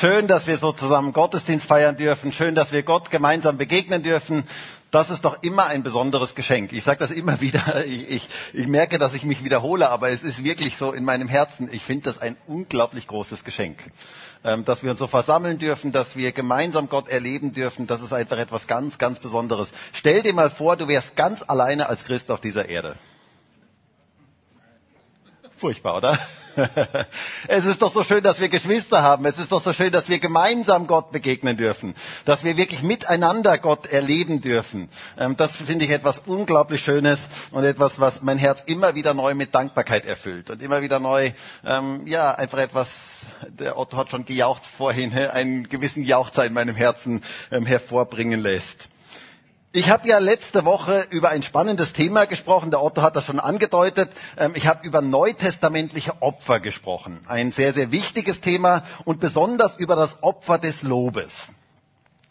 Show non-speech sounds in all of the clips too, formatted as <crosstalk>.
Schön, dass wir so zusammen Gottesdienst feiern dürfen. Schön, dass wir Gott gemeinsam begegnen dürfen. Das ist doch immer ein besonderes Geschenk. Ich sage das immer <laughs> wieder. Ich, ich, ich merke, dass ich mich wiederhole, aber es ist wirklich so in meinem Herzen. Ich finde das ein unglaublich großes Geschenk, ähm, dass wir uns so versammeln dürfen, dass wir gemeinsam Gott erleben dürfen. Das ist einfach etwas ganz, ganz Besonderes. Stell dir mal vor, du wärst ganz alleine als Christ auf dieser Erde. Furchtbar, oder? <laughs> Es ist doch so schön, dass wir Geschwister haben. Es ist doch so schön, dass wir gemeinsam Gott begegnen dürfen. Dass wir wirklich miteinander Gott erleben dürfen. Ähm, das finde ich etwas unglaublich Schönes und etwas, was mein Herz immer wieder neu mit Dankbarkeit erfüllt. Und immer wieder neu, ähm, ja, einfach etwas, der Otto hat schon gejaucht vorhin, <laughs> einen gewissen Jauchzer in meinem Herzen ähm, hervorbringen lässt. Ich habe ja letzte Woche über ein spannendes Thema gesprochen. Der Otto hat das schon angedeutet. Ähm, ich habe über neutestamentliche Opfer gesprochen. Ein sehr, sehr wichtiges Thema und besonders über das Opfer des Lobes.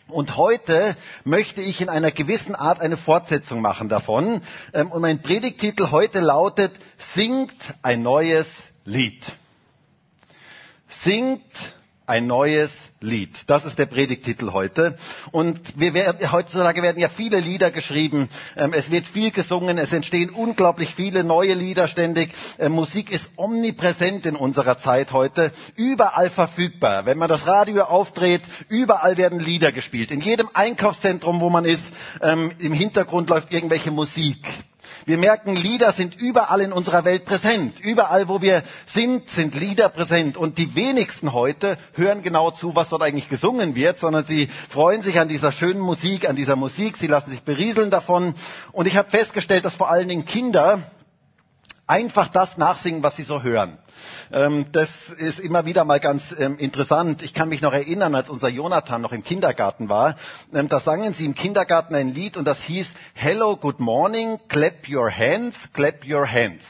Und heute möchte ich in einer gewissen Art eine Fortsetzung machen davon. Ähm, und mein Predigtitel heute lautet, singt ein neues Lied. Singt ein neues Lied. Das ist der Predigtitel heute. Und wir werden, heutzutage werden ja viele Lieder geschrieben. Ähm, es wird viel gesungen. Es entstehen unglaublich viele neue Lieder ständig. Ähm, Musik ist omnipräsent in unserer Zeit heute. Überall verfügbar. Wenn man das Radio aufdreht, überall werden Lieder gespielt. In jedem Einkaufszentrum, wo man ist, ähm, im Hintergrund läuft irgendwelche Musik. Wir merken, Lieder sind überall in unserer Welt präsent. Überall, wo wir sind, sind Lieder präsent. Und die wenigsten heute hören genau zu, was dort eigentlich gesungen wird, sondern sie freuen sich an dieser schönen Musik, an dieser Musik. Sie lassen sich berieseln davon. Und ich habe festgestellt, dass vor allen Dingen Kinder einfach das nachsingen, was sie so hören. Ähm, das ist immer wieder mal ganz ähm, interessant. Ich kann mich noch erinnern, als unser Jonathan noch im Kindergarten war, ähm, da sangen sie im Kindergarten ein Lied und das hieß Hello, good morning, clap your hands, clap your hands.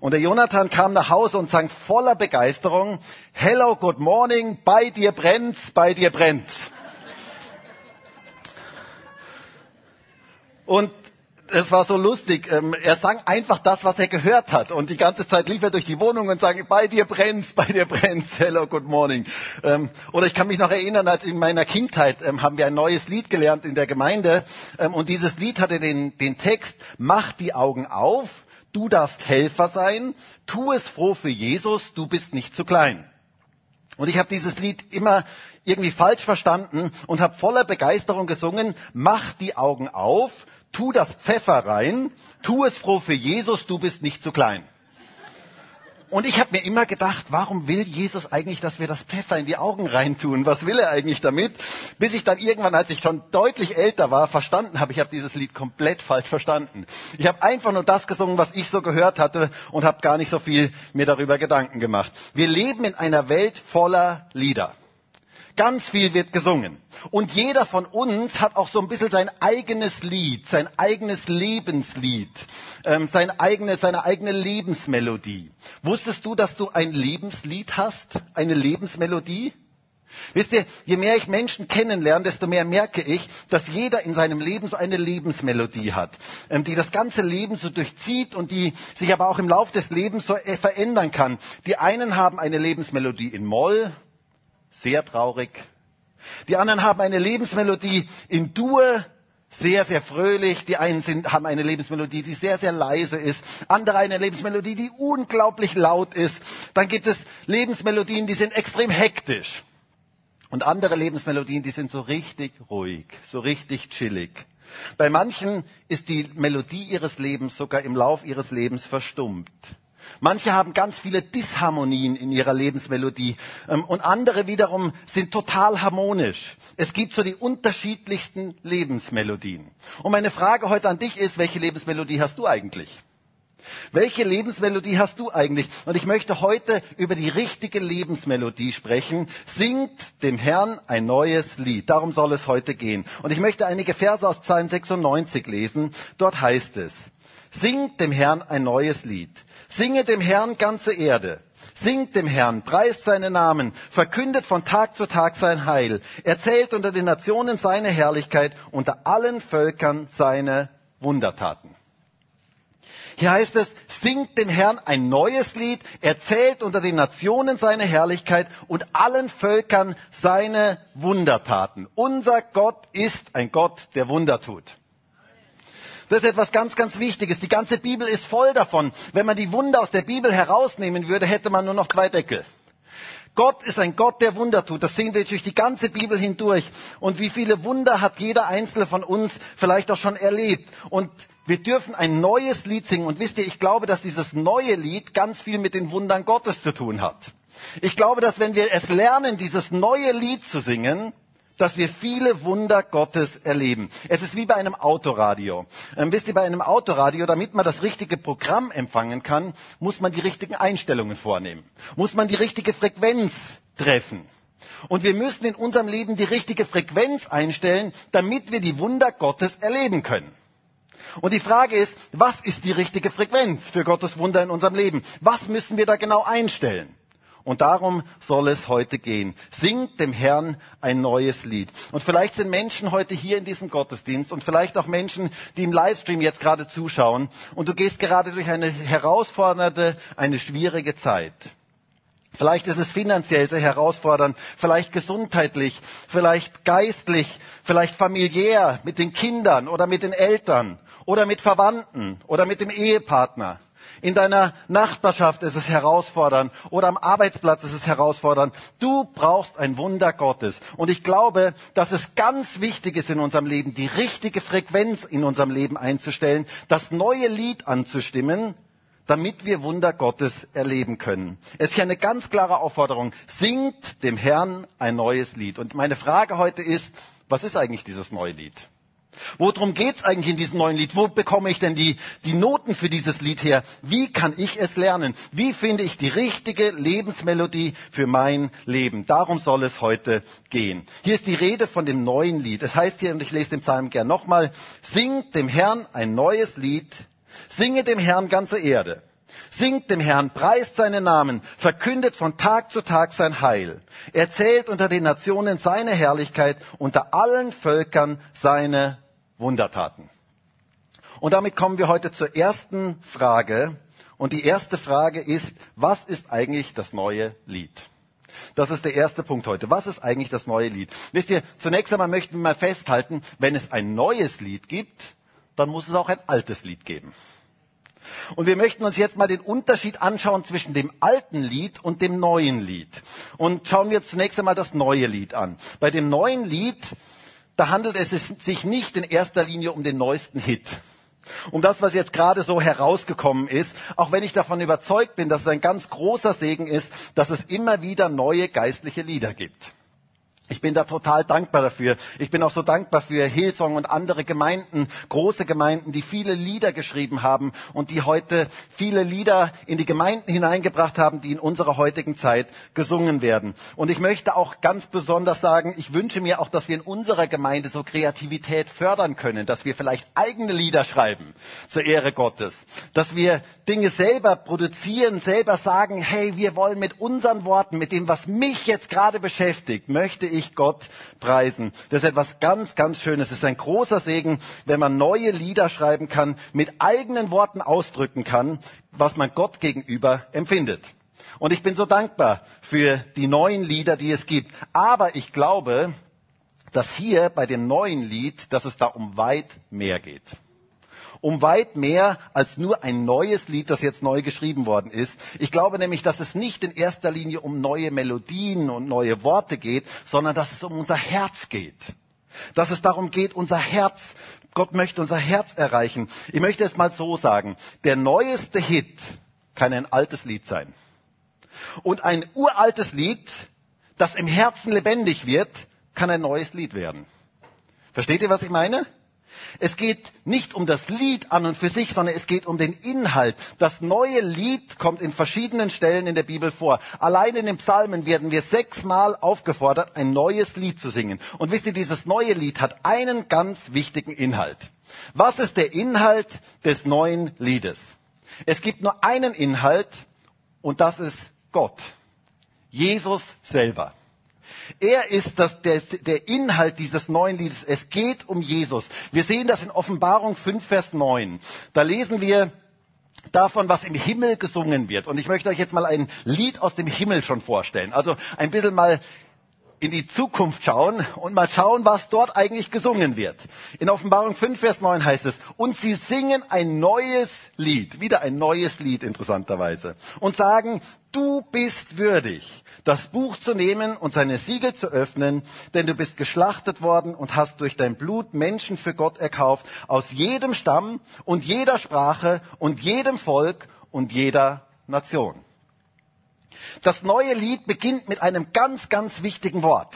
Und der Jonathan kam nach Hause und sang voller Begeisterung, Hello, good morning, bei dir brennt's, bei dir brennt's. Und es war so lustig. Ähm, er sang einfach das, was er gehört hat. Und die ganze Zeit lief er durch die Wohnung und sang, bei dir brennt's, bei dir brennt's, hello, good morning. Ähm, oder ich kann mich noch erinnern, als in meiner Kindheit ähm, haben wir ein neues Lied gelernt in der Gemeinde. Und dieses Lied hatte den, den Text, mach die Augen auf, du darfst Helfer sein, tu es froh für Jesus, du bist nicht zu klein. Und ich habe dieses Lied immer irgendwie falsch verstanden und habe voller Begeisterung gesungen, mach die Augen auf, tu das Pfeffer rein, tu es froh für Jesus, du bist nicht zu klein. Und ich habe mir immer gedacht, warum will Jesus eigentlich, dass wir das Pfeffer in die Augen reintun? Was will er eigentlich damit? Bis ich dann irgendwann, als ich schon deutlich älter war, verstanden habe, ich habe dieses Lied komplett falsch verstanden. Ich habe einfach nur das gesungen, was ich so gehört hatte und habe gar nicht so viel mir darüber Gedanken gemacht. Wir leben in einer Welt voller Lieder. Ganz viel wird gesungen. Und jeder von uns hat auch so ein bisschen sein eigenes Lied, sein eigenes Lebenslied, ähm, sein eigene, seine eigene Lebensmelodie. Wusstest du, dass du ein Lebenslied hast? Eine Lebensmelodie? Wisst ihr, je mehr ich Menschen kennenlerne, desto mehr merke ich, dass jeder in seinem Leben so eine Lebensmelodie hat, ähm, die das ganze Leben so durchzieht und die sich aber auch im Lauf des Lebens so äh, verändern kann. Die einen haben eine Lebensmelodie in Moll, sehr traurig. Die anderen haben eine Lebensmelodie in Dur, sehr, sehr fröhlich. Die einen sind, haben eine Lebensmelodie, die sehr, sehr leise ist. Andere eine Lebensmelodie, die unglaublich laut ist. Dann gibt es Lebensmelodien, die sind extrem hektisch. Und andere Lebensmelodien, die sind so richtig ruhig, so richtig chillig. Bei manchen ist die Melodie ihres Lebens sogar im Lauf ihres Lebens verstummt. Manche haben ganz viele Disharmonien in ihrer Lebensmelodie ähm, und andere wiederum sind total harmonisch. Es gibt so die unterschiedlichsten Lebensmelodien. Und meine Frage heute an dich ist, welche Lebensmelodie hast du eigentlich? Welche Lebensmelodie hast du eigentlich? Und ich möchte heute über die richtige Lebensmelodie sprechen. Singt dem Herrn ein neues Lied. Darum soll es heute gehen. Und ich möchte einige Verse aus Psalm 96 lesen. Dort heißt es, Singt dem Herrn ein neues Lied. Singe dem Herrn ganze Erde. Singt dem Herrn, preist seinen Namen, verkündet von Tag zu Tag sein Heil, erzählt unter den Nationen seine Herrlichkeit, unter allen Völkern seine Wundertaten. Hier heißt es, singt dem Herrn ein neues Lied, erzählt unter den Nationen seine Herrlichkeit und allen Völkern seine Wundertaten. Unser Gott ist ein Gott, der Wunder tut. Das ist etwas ganz, ganz Wichtiges. Die ganze Bibel ist voll davon. Wenn man die Wunder aus der Bibel herausnehmen würde, hätte man nur noch zwei Deckel. Gott ist ein Gott, der Wunder tut. Das sehen wir durch die ganze Bibel hindurch. Und wie viele Wunder hat jeder Einzelne von uns vielleicht auch schon erlebt. Und wir dürfen ein neues Lied singen. Und wisst ihr, ich glaube, dass dieses neue Lied ganz viel mit den Wundern Gottes zu tun hat. Ich glaube, dass wenn wir es lernen, dieses neue Lied zu singen, dass wir viele Wunder Gottes erleben. Es ist wie bei einem Autoradio. Ähm, wisst ihr, bei einem Autoradio, damit man das richtige Programm empfangen kann, muss man die richtigen Einstellungen vornehmen. Muss man die richtige Frequenz treffen. Und wir müssen in unserem Leben die richtige Frequenz einstellen, damit wir die Wunder Gottes erleben können. Und die Frage ist, was ist die richtige Frequenz für Gottes Wunder in unserem Leben? Was müssen wir da genau einstellen? Und darum soll es heute gehen. Singt dem Herrn ein neues Lied. Und vielleicht sind Menschen heute hier in diesem Gottesdienst und vielleicht auch Menschen, die im Livestream jetzt gerade zuschauen und du gehst gerade durch eine herausfordernde, eine schwierige Zeit. Vielleicht ist es finanziell sehr herausfordernd, vielleicht gesundheitlich, vielleicht geistlich, vielleicht familiär mit den Kindern oder mit den Eltern oder mit Verwandten oder mit dem Ehepartner. In deiner Nachbarschaft ist es herausfordernd oder am Arbeitsplatz ist es herausfordernd. Du brauchst ein Wunder Gottes. Und ich glaube, dass es ganz wichtig ist in unserem Leben, die richtige Frequenz in unserem Leben einzustellen, das neue Lied anzustimmen, damit wir Wunder Gottes erleben können. Es ist hier eine ganz klare Aufforderung. Singt dem Herrn ein neues Lied. Und meine Frage heute ist, was ist eigentlich dieses neue Lied? Worum geht's eigentlich in diesem neuen Lied? Wo bekomme ich denn die, die Noten für dieses Lied her? Wie kann ich es lernen? Wie finde ich die richtige Lebensmelodie für mein Leben? Darum soll es heute gehen. Hier ist die Rede von dem neuen Lied. Es heißt hier, und ich lese den Psalm gern nochmal, singt dem Herrn ein neues Lied, singe dem Herrn ganze Erde. Singt dem Herrn, preist seinen Namen, verkündet von Tag zu Tag sein Heil. Erzählt unter den Nationen seine Herrlichkeit, unter allen Völkern seine Wundertaten. Und damit kommen wir heute zur ersten Frage. Und die erste Frage ist, was ist eigentlich das neue Lied? Das ist der erste Punkt heute. Was ist eigentlich das neue Lied? Wisst ihr, zunächst einmal möchten wir mal festhalten, wenn es ein neues Lied gibt, dann muss es auch ein altes Lied geben. Und wir möchten uns jetzt mal den Unterschied anschauen zwischen dem alten Lied und dem neuen Lied. Und schauen wir jetzt zunächst einmal das neue Lied an. Bei dem neuen Lied da handelt es sich nicht in erster Linie um den neuesten Hit. Um das, was jetzt gerade so herausgekommen ist, auch wenn ich davon überzeugt bin, dass es ein ganz großer Segen ist, dass es immer wieder neue geistliche Lieder gibt. Ich bin da total dankbar dafür. Ich bin auch so dankbar für Hillsong und andere Gemeinden, große Gemeinden, die viele Lieder geschrieben haben und die heute viele Lieder in die Gemeinden hineingebracht haben, die in unserer heutigen Zeit gesungen werden. Und ich möchte auch ganz besonders sagen, ich wünsche mir auch, dass wir in unserer Gemeinde so Kreativität fördern können, dass wir vielleicht eigene Lieder schreiben zur Ehre Gottes, dass wir Dinge selber produzieren, selber sagen, hey, wir wollen mit unseren Worten, mit dem, was mich jetzt gerade beschäftigt, möchte ich ich Gott preisen. Das ist etwas ganz, ganz Schönes. Es ist ein großer Segen, wenn man neue Lieder schreiben kann, mit eigenen Worten ausdrücken kann, was man Gott gegenüber empfindet. Und ich bin so dankbar für die neuen Lieder, die es gibt. Aber ich glaube, dass hier bei dem neuen Lied, dass es da um weit mehr geht um weit mehr als nur ein neues Lied, das jetzt neu geschrieben worden ist. Ich glaube nämlich, dass es nicht in erster Linie um neue Melodien und neue Worte geht, sondern dass es um unser Herz geht. Dass es darum geht, unser Herz, Gott möchte unser Herz erreichen. Ich möchte es mal so sagen. Der neueste Hit kann ein altes Lied sein. Und ein uraltes Lied, das im Herzen lebendig wird, kann ein neues Lied werden. Versteht ihr, was ich meine? Es geht nicht um das Lied an und für sich, sondern es geht um den Inhalt. Das neue Lied kommt in verschiedenen Stellen in der Bibel vor. Allein in den Psalmen werden wir sechsmal aufgefordert, ein neues Lied zu singen. Und wisst ihr, dieses neue Lied hat einen ganz wichtigen Inhalt. Was ist der Inhalt des neuen Liedes? Es gibt nur einen Inhalt und das ist Gott. Jesus selber. Er ist das, der, der Inhalt dieses neuen Liedes. Es geht um Jesus. Wir sehen das in Offenbarung 5, Vers 9. Da lesen wir, davon, was im Himmel gesungen wird. Und ich möchte euch jetzt mal ein Lied aus dem Himmel schon vorstellen. Also ein bisschen mal in die Zukunft schauen und mal schauen, was dort eigentlich gesungen wird. In Offenbarung 5, Vers 9 heißt es, und sie singen ein neues Lied, wieder ein neues Lied interessanterweise, und sagen, du bist würdig, das Buch zu nehmen und seine Siegel zu öffnen, denn du bist geschlachtet worden und hast durch dein Blut Menschen für Gott erkauft, aus jedem Stamm und jeder Sprache und jedem Volk und jeder Nation. Das neue Lied beginnt mit einem ganz, ganz wichtigen Wort.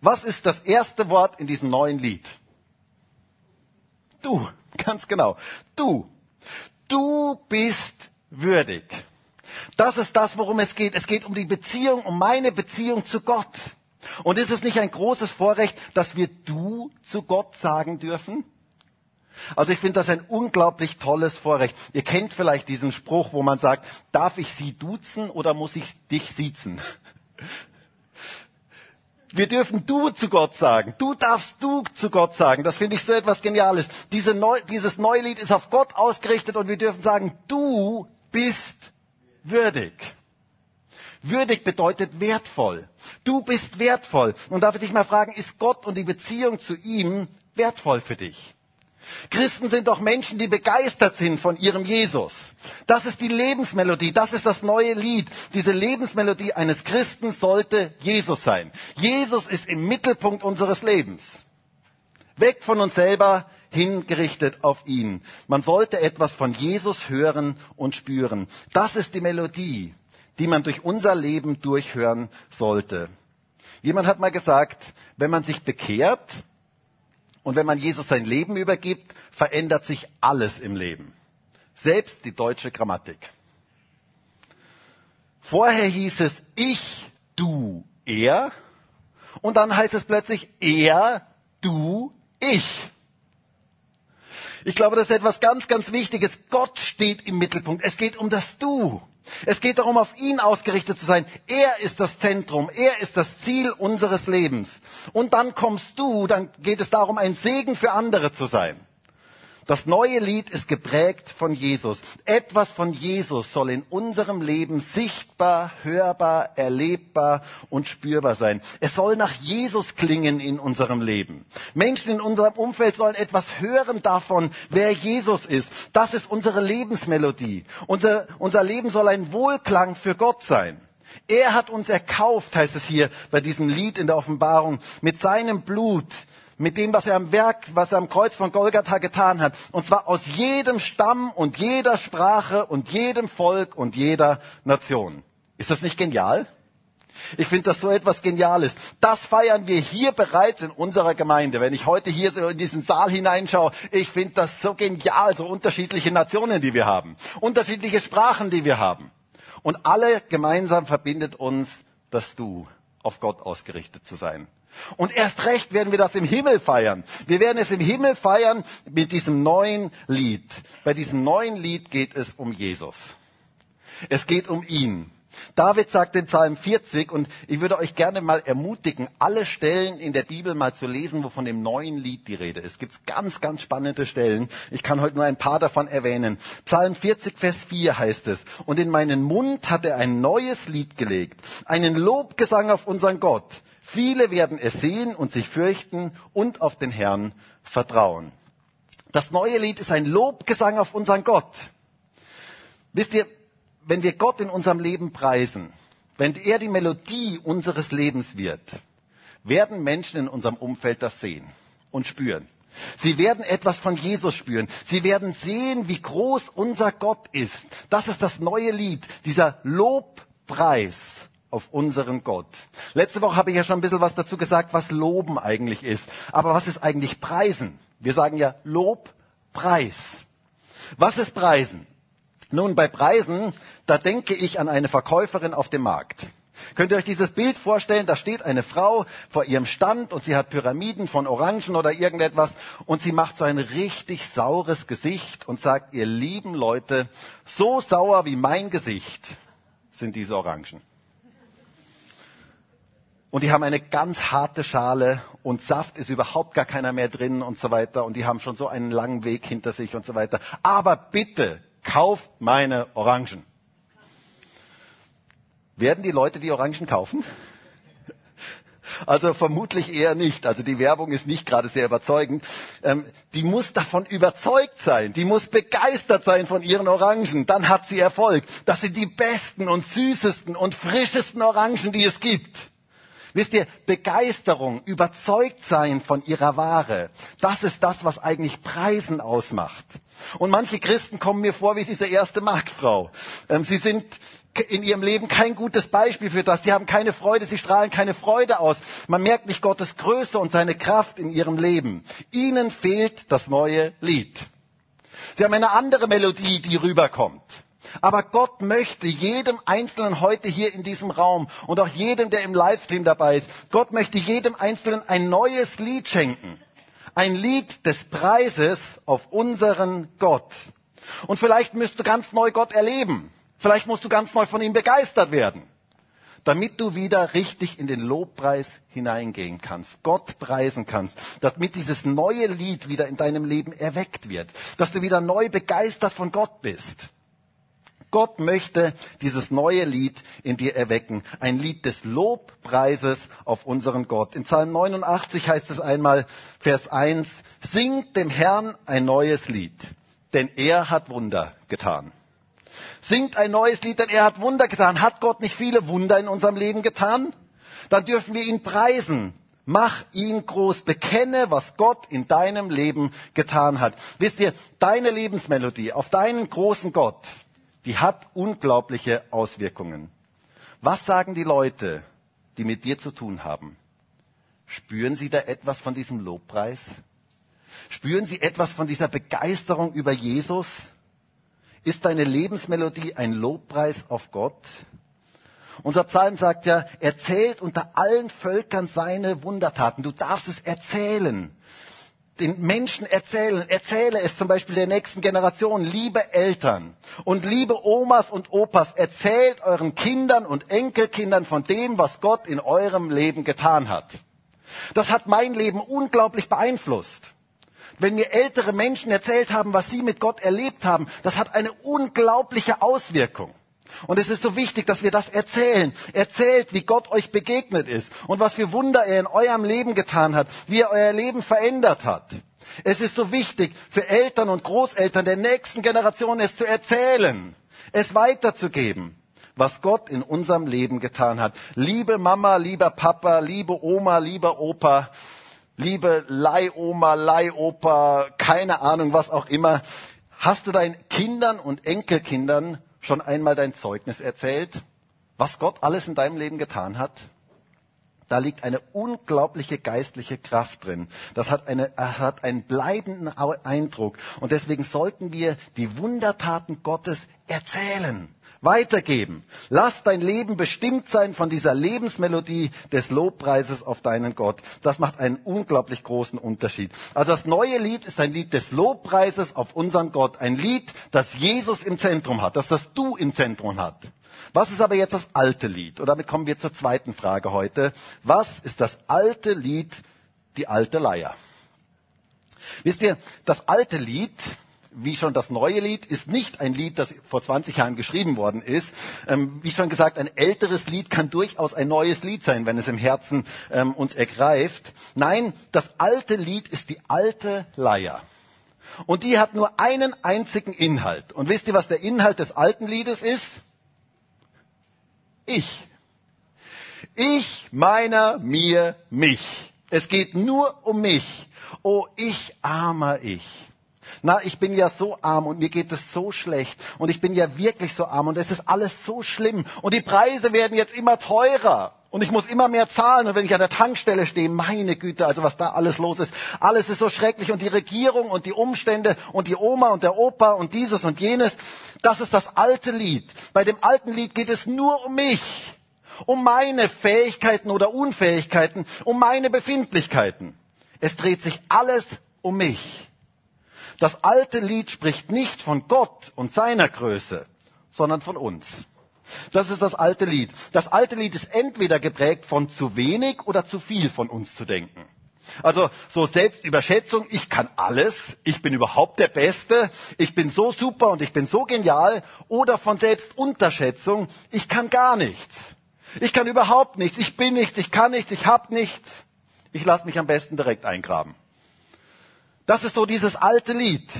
Was ist das erste Wort in diesem neuen Lied? Du, <laughs> ganz genau. Du. Du bist würdig. Das ist das, worum es geht. Es geht um die Beziehung, um meine Beziehung zu Gott. Und ist es nicht ein großes Vorrecht, dass wir du zu Gott sagen dürfen? Also ich finde das ein unglaublich tolles Vorrecht. Ihr kennt vielleicht diesen Spruch, wo man sagt, darf ich Sie duzen oder muss ich dich siezen? Wir dürfen du zu Gott sagen. Du darfst du zu Gott sagen. Das finde ich so etwas Geniales. Diese Neu dieses neue Lied ist auf Gott ausgerichtet und wir dürfen sagen, du bist würdig. Würdig bedeutet wertvoll. Du bist wertvoll. Und darf ich dich mal fragen, ist Gott und die Beziehung zu ihm wertvoll für dich? Christen sind doch Menschen, die begeistert sind von ihrem Jesus. Das ist die Lebensmelodie, das ist das neue Lied. Diese Lebensmelodie eines Christen sollte Jesus sein. Jesus ist im Mittelpunkt unseres Lebens. Weg von uns selber, hingerichtet auf ihn. Man sollte etwas von Jesus hören und spüren. Das ist die Melodie, die man durch unser Leben durchhören sollte. Jemand hat mal gesagt, wenn man sich bekehrt, und wenn man Jesus sein Leben übergibt, verändert sich alles im Leben. Selbst die deutsche Grammatik. Vorher hieß es ich, du, er. Und dann heißt es plötzlich er, du, ich. Ich glaube, das ist etwas ganz, ganz Wichtiges. Gott steht im Mittelpunkt. Es geht um das Du. Es geht darum, auf ihn ausgerichtet zu sein. Er ist das Zentrum, er ist das Ziel unseres Lebens. Und dann kommst du, dann geht es darum, ein Segen für andere zu sein. Das neue Lied ist geprägt von Jesus. Etwas von Jesus soll in unserem Leben sichtbar, hörbar, erlebbar und spürbar sein. Es soll nach Jesus klingen in unserem Leben. Menschen in unserem Umfeld sollen etwas hören davon, wer Jesus ist. Das ist unsere Lebensmelodie. Unser, unser Leben soll ein Wohlklang für Gott sein. Er hat uns erkauft, heißt es hier bei diesem Lied in der Offenbarung, mit seinem Blut mit dem, was er am Werk, was er am Kreuz von Golgatha getan hat. Und zwar aus jedem Stamm und jeder Sprache und jedem Volk und jeder Nation. Ist das nicht genial? Ich finde das so etwas Geniales. Das feiern wir hier bereits in unserer Gemeinde. Wenn ich heute hier so in diesen Saal hineinschaue, ich finde das so genial, so unterschiedliche Nationen, die wir haben, unterschiedliche Sprachen, die wir haben. Und alle gemeinsam verbindet uns das Du, auf Gott ausgerichtet zu sein. Und erst recht werden wir das im Himmel feiern. Wir werden es im Himmel feiern mit diesem neuen Lied. Bei diesem neuen Lied geht es um Jesus. Es geht um ihn. David sagt in Psalm 40, und ich würde euch gerne mal ermutigen, alle Stellen in der Bibel mal zu lesen, wo von dem neuen Lied die Rede ist. Es gibt ganz, ganz spannende Stellen. Ich kann heute nur ein paar davon erwähnen. Psalm 40, Vers 4 heißt es, und in meinen Mund hat er ein neues Lied gelegt, einen Lobgesang auf unseren Gott. Viele werden es sehen und sich fürchten und auf den Herrn vertrauen. Das neue Lied ist ein Lobgesang auf unseren Gott. Wisst ihr, wenn wir Gott in unserem Leben preisen, wenn er die Melodie unseres Lebens wird, werden Menschen in unserem Umfeld das sehen und spüren. Sie werden etwas von Jesus spüren. Sie werden sehen, wie groß unser Gott ist. Das ist das neue Lied, dieser Lobpreis auf unseren Gott. Letzte Woche habe ich ja schon ein bisschen was dazu gesagt, was Loben eigentlich ist. Aber was ist eigentlich Preisen? Wir sagen ja Lob, Preis. Was ist Preisen? Nun, bei Preisen, da denke ich an eine Verkäuferin auf dem Markt. Könnt ihr euch dieses Bild vorstellen? Da steht eine Frau vor ihrem Stand und sie hat Pyramiden von Orangen oder irgendetwas und sie macht so ein richtig saures Gesicht und sagt, ihr lieben Leute, so sauer wie mein Gesicht sind diese Orangen. Und die haben eine ganz harte Schale und Saft ist überhaupt gar keiner mehr drin und so weiter. Und die haben schon so einen langen Weg hinter sich und so weiter. Aber bitte, kauf meine Orangen. Werden die Leute die Orangen kaufen? Also vermutlich eher nicht. Also die Werbung ist nicht gerade sehr überzeugend. Ähm, die muss davon überzeugt sein. Die muss begeistert sein von ihren Orangen. Dann hat sie Erfolg. Das sind die besten und süßesten und frischesten Orangen, die es gibt. Wisst ihr, Begeisterung, überzeugt sein von ihrer Ware, das ist das, was eigentlich Preisen ausmacht. Und manche Christen kommen mir vor wie diese erste Marktfrau. Ähm, sie sind in ihrem Leben kein gutes Beispiel für das. Sie haben keine Freude, sie strahlen keine Freude aus. Man merkt nicht Gottes Größe und seine Kraft in ihrem Leben. Ihnen fehlt das neue Lied. Sie haben eine andere Melodie, die rüberkommt. Aber Gott möchte jedem Einzelnen heute hier in diesem Raum und auch jedem, der im Livestream dabei ist, Gott möchte jedem Einzelnen ein neues Lied schenken. Ein Lied des Preises auf unseren Gott. Und vielleicht müsst du ganz neu Gott erleben. Vielleicht musst du ganz neu von ihm begeistert werden, damit du wieder richtig in den Lobpreis hineingehen kannst, Gott preisen kannst, damit dieses neue Lied wieder in deinem Leben erweckt wird, dass du wieder neu begeistert von Gott bist. Gott möchte dieses neue Lied in dir erwecken. Ein Lied des Lobpreises auf unseren Gott. In Psalm 89 heißt es einmal, Vers 1, singt dem Herrn ein neues Lied, denn er hat Wunder getan. Singt ein neues Lied, denn er hat Wunder getan. Hat Gott nicht viele Wunder in unserem Leben getan? Dann dürfen wir ihn preisen. Mach ihn groß. Bekenne, was Gott in deinem Leben getan hat. Wisst ihr, deine Lebensmelodie auf deinen großen Gott, die hat unglaubliche Auswirkungen. Was sagen die Leute, die mit dir zu tun haben? Spüren sie da etwas von diesem Lobpreis? Spüren sie etwas von dieser Begeisterung über Jesus? Ist deine Lebensmelodie ein Lobpreis auf Gott? Unser Psalm sagt ja, erzählt unter allen Völkern seine Wundertaten. Du darfst es erzählen. Den Menschen erzählen. Erzähle es zum Beispiel der nächsten Generation. Liebe Eltern und liebe Omas und Opas, erzählt euren Kindern und Enkelkindern von dem, was Gott in eurem Leben getan hat. Das hat mein Leben unglaublich beeinflusst wenn mir ältere Menschen erzählt haben, was sie mit Gott erlebt haben, das hat eine unglaubliche Auswirkung. Und es ist so wichtig, dass wir das erzählen. Erzählt, wie Gott euch begegnet ist und was für Wunder er in eurem Leben getan hat, wie er euer Leben verändert hat. Es ist so wichtig für Eltern und Großeltern der nächsten Generation es zu erzählen, es weiterzugeben, was Gott in unserem Leben getan hat. Liebe Mama, lieber Papa, liebe Oma, lieber Opa, liebe Leihoma, Leihopa, keine Ahnung, was auch immer, hast du deinen Kindern und Enkelkindern schon einmal dein Zeugnis erzählt, was Gott alles in deinem Leben getan hat? Da liegt eine unglaubliche geistliche Kraft drin. Das hat, eine, hat einen bleibenden Eindruck. Und deswegen sollten wir die Wundertaten Gottes erzählen weitergeben. Lass dein Leben bestimmt sein von dieser Lebensmelodie des Lobpreises auf deinen Gott. Das macht einen unglaublich großen Unterschied. Also das neue Lied ist ein Lied des Lobpreises auf unseren Gott. Ein Lied, das Jesus im Zentrum hat, das das Du im Zentrum hat. Was ist aber jetzt das alte Lied? Und damit kommen wir zur zweiten Frage heute. Was ist das alte Lied, die alte Leier? Wisst ihr, das alte Lied, wie schon das neue Lied, ist nicht ein Lied, das vor 20 Jahren geschrieben worden ist. Ähm, wie schon gesagt, ein älteres Lied kann durchaus ein neues Lied sein, wenn es im Herzen ähm, uns ergreift. Nein, das alte Lied ist die alte Leier. Und die hat nur einen einzigen Inhalt. Und wisst ihr, was der Inhalt des alten Liedes ist? Ich. Ich, meiner, mir, mich. Es geht nur um mich. Oh, ich armer ich. Na, ich bin ja so arm und mir geht es so schlecht. Und ich bin ja wirklich so arm und es ist alles so schlimm. Und die Preise werden jetzt immer teurer. Und ich muss immer mehr zahlen. Und wenn ich an der Tankstelle stehe, meine Güte, also was da alles los ist, alles ist so schrecklich. Und die Regierung und die Umstände und die Oma und der Opa und dieses und jenes, das ist das alte Lied. Bei dem alten Lied geht es nur um mich, um meine Fähigkeiten oder Unfähigkeiten, um meine Befindlichkeiten. Es dreht sich alles um mich. Das alte Lied spricht nicht von Gott und seiner Größe, sondern von uns. Das ist das alte Lied. Das alte Lied ist entweder geprägt von zu wenig oder zu viel von uns zu denken. Also so Selbstüberschätzung, ich kann alles, ich bin überhaupt der Beste, ich bin so super und ich bin so genial. Oder von Selbstunterschätzung, ich kann gar nichts. Ich kann überhaupt nichts, ich bin nichts, ich kann nichts, ich hab nichts. Ich lasse mich am besten direkt eingraben. Das ist so dieses alte Lied.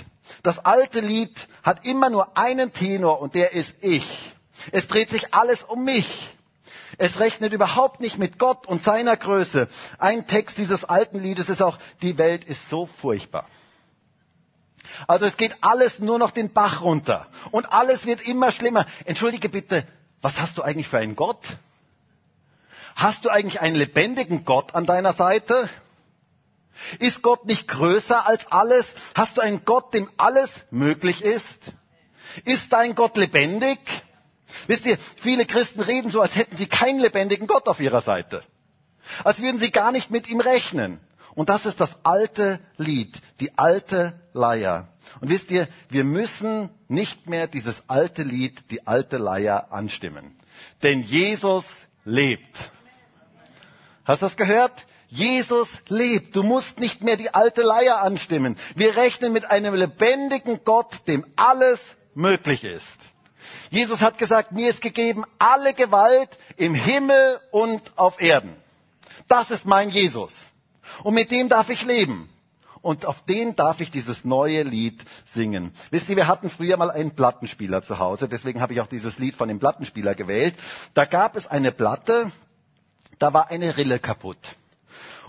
Das alte Lied hat immer nur einen Tenor und der ist ich. Es dreht sich alles um mich. Es rechnet überhaupt nicht mit Gott und seiner Größe. Ein Text dieses alten Liedes ist auch, die Welt ist so furchtbar. Also es geht alles nur noch den Bach runter und alles wird immer schlimmer. Entschuldige bitte, was hast du eigentlich für einen Gott? Hast du eigentlich einen lebendigen Gott an deiner Seite? Ist Gott nicht größer als alles? Hast du einen Gott, dem alles möglich ist? Ist dein Gott lebendig? Wisst ihr, viele Christen reden so, als hätten sie keinen lebendigen Gott auf ihrer Seite. Als würden sie gar nicht mit ihm rechnen. Und das ist das alte Lied, die alte Leier. Und wisst ihr, wir müssen nicht mehr dieses alte Lied, die alte Leier anstimmen. Denn Jesus lebt. Hast du das gehört? Jesus lebt. Du musst nicht mehr die alte Leier anstimmen. Wir rechnen mit einem lebendigen Gott, dem alles möglich ist. Jesus hat gesagt, mir ist gegeben alle Gewalt im Himmel und auf Erden. Das ist mein Jesus. Und mit dem darf ich leben. Und auf den darf ich dieses neue Lied singen. Wisst ihr, wir hatten früher mal einen Plattenspieler zu Hause, deswegen habe ich auch dieses Lied von dem Plattenspieler gewählt. Da gab es eine Platte, da war eine Rille kaputt.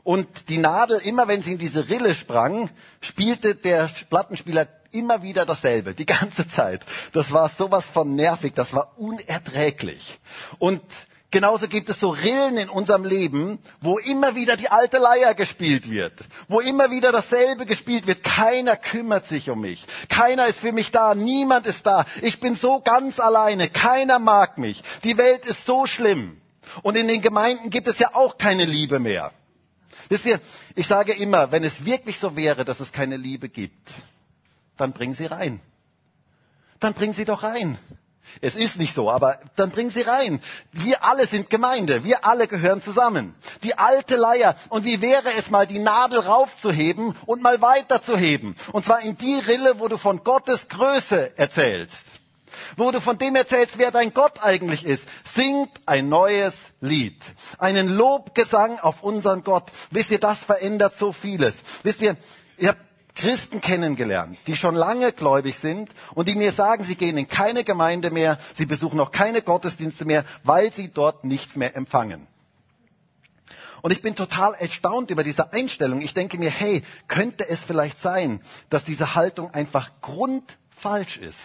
Und die Nadel, immer wenn sie in diese Rille sprang, spielte der Plattenspieler immer wieder dasselbe, die ganze Zeit. Das war sowas von nervig, das war unerträglich. Und genauso gibt es so Rillen in unserem Leben, wo immer wieder die alte Leier gespielt wird, wo immer wieder dasselbe gespielt wird. Keiner kümmert sich um mich. Keiner ist für mich da. Niemand ist da. Ich bin so ganz alleine. Keiner mag mich. Die Welt ist so schlimm. Und in den Gemeinden gibt es ja auch keine Liebe mehr. Wisst ihr, ich sage immer, wenn es wirklich so wäre, dass es keine Liebe gibt, dann bring sie rein. Dann bring sie doch rein. Es ist nicht so, aber dann bring sie rein. Wir alle sind Gemeinde. Wir alle gehören zusammen. Die alte Leier. Und wie wäre es mal, die Nadel raufzuheben und mal weiterzuheben? Und zwar in die Rille, wo du von Gottes Größe erzählst wo du von dem erzählst, wer dein Gott eigentlich ist, singt ein neues Lied. Einen Lobgesang auf unseren Gott. Wisst ihr, das verändert so vieles. Wisst ihr, ihr habt Christen kennengelernt, die schon lange gläubig sind und die mir sagen, sie gehen in keine Gemeinde mehr, sie besuchen auch keine Gottesdienste mehr, weil sie dort nichts mehr empfangen. Und ich bin total erstaunt über diese Einstellung. Ich denke mir, hey, könnte es vielleicht sein, dass diese Haltung einfach grundfalsch ist?